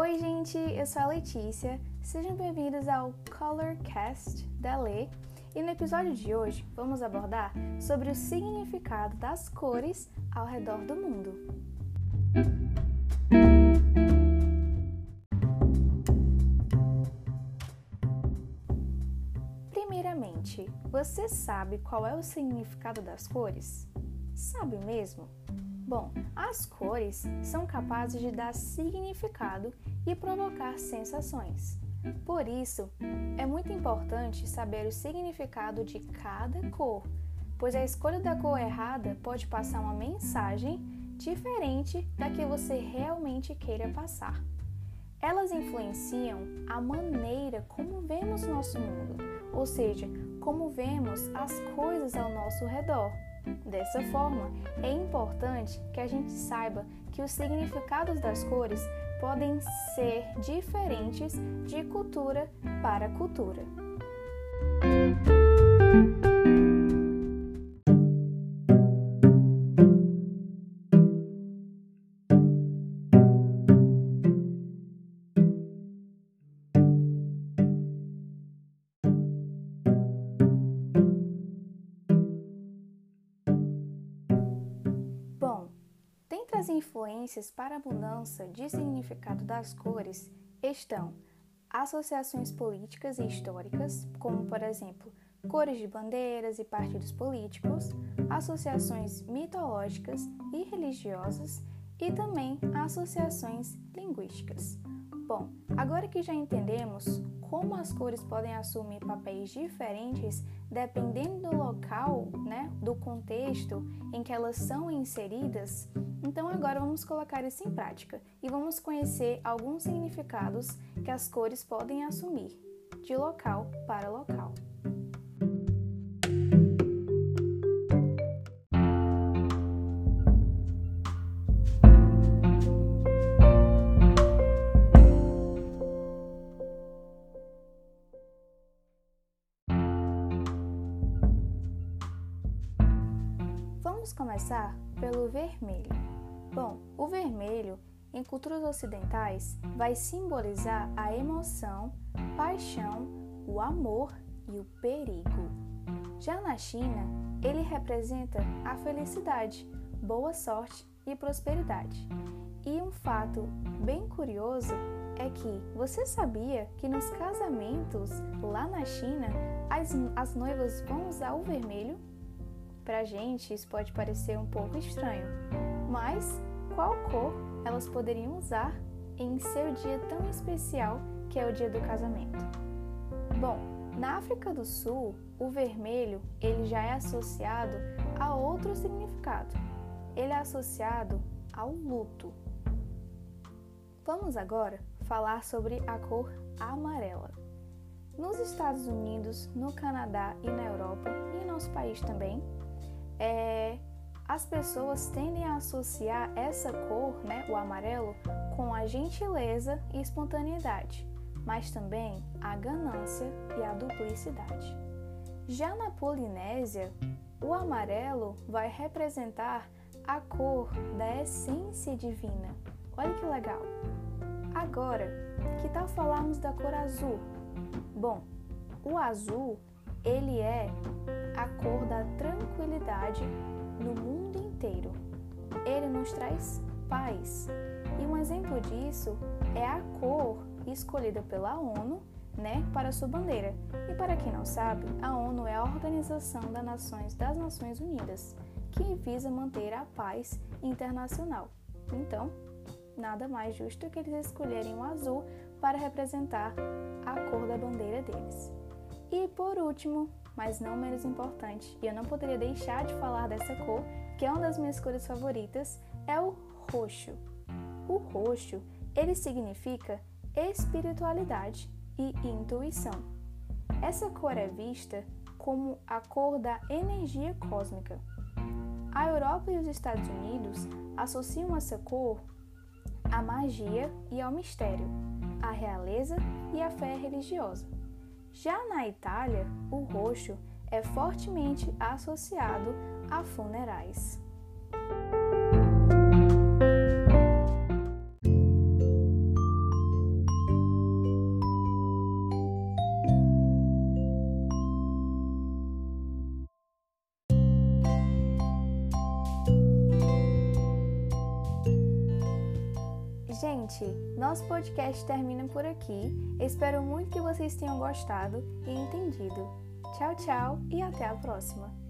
Oi, gente, eu sou a Letícia. Sejam bem-vindos ao Colorcast da Lê. E no episódio de hoje vamos abordar sobre o significado das cores ao redor do mundo. Primeiramente, você sabe qual é o significado das cores? Sabe mesmo? Bom, as cores são capazes de dar significado e provocar sensações. Por isso, é muito importante saber o significado de cada cor, pois a escolha da cor errada pode passar uma mensagem diferente da que você realmente queira passar. Elas influenciam a maneira como vemos nosso mundo, ou seja, como vemos as coisas ao nosso redor. Dessa forma, é importante que a gente saiba que os significados das cores podem ser diferentes de cultura para cultura. As influências para a mudança de significado das cores estão associações políticas e históricas, como por exemplo cores de bandeiras e partidos políticos, associações mitológicas e religiosas e também associações linguísticas. Bom, agora que já entendemos como as cores podem assumir papéis diferentes dependendo do local, né, do contexto em que elas são inseridas, então agora vamos colocar isso em prática e vamos conhecer alguns significados que as cores podem assumir de local para local. Vamos começar pelo vermelho. Bom, o vermelho, em culturas ocidentais, vai simbolizar a emoção, paixão, o amor e o perigo. Já na China, ele representa a felicidade, boa sorte e prosperidade. E um fato bem curioso é que você sabia que nos casamentos lá na China as, as noivas vão usar o vermelho? Pra gente isso pode parecer um pouco estranho, mas qual cor elas poderiam usar em seu dia tão especial que é o dia do casamento? Bom, na África do Sul, o vermelho ele já é associado a outro significado. Ele é associado ao luto. Vamos agora falar sobre a cor amarela. Nos Estados Unidos, no Canadá e na Europa e em nosso país também, é, as pessoas tendem a associar essa cor, né, o amarelo, com a gentileza e espontaneidade, mas também a ganância e a duplicidade. Já na Polinésia, o amarelo vai representar a cor da essência divina. Olha que legal! Agora, que tal falarmos da cor azul? Bom, o azul ele é a cor da tranquilidade no mundo inteiro. Ele nos traz paz. E um exemplo disso é a cor escolhida pela ONU, né, para sua bandeira. E para quem não sabe, a ONU é a Organização das Nações das Nações Unidas, que visa manter a paz internacional. Então, nada mais justo que eles escolherem o azul para representar a cor da bandeira deles. E por último, mas não menos importante, e eu não poderia deixar de falar dessa cor, que é uma das minhas cores favoritas, é o roxo. O roxo, ele significa espiritualidade e intuição. Essa cor é vista como a cor da energia cósmica. A Europa e os Estados Unidos associam essa cor à magia e ao mistério, à realeza e à fé religiosa. Já na Itália, o roxo é fortemente associado a funerais. Gente, nosso podcast termina por aqui. Espero muito que vocês tenham gostado e entendido. Tchau, tchau e até a próxima!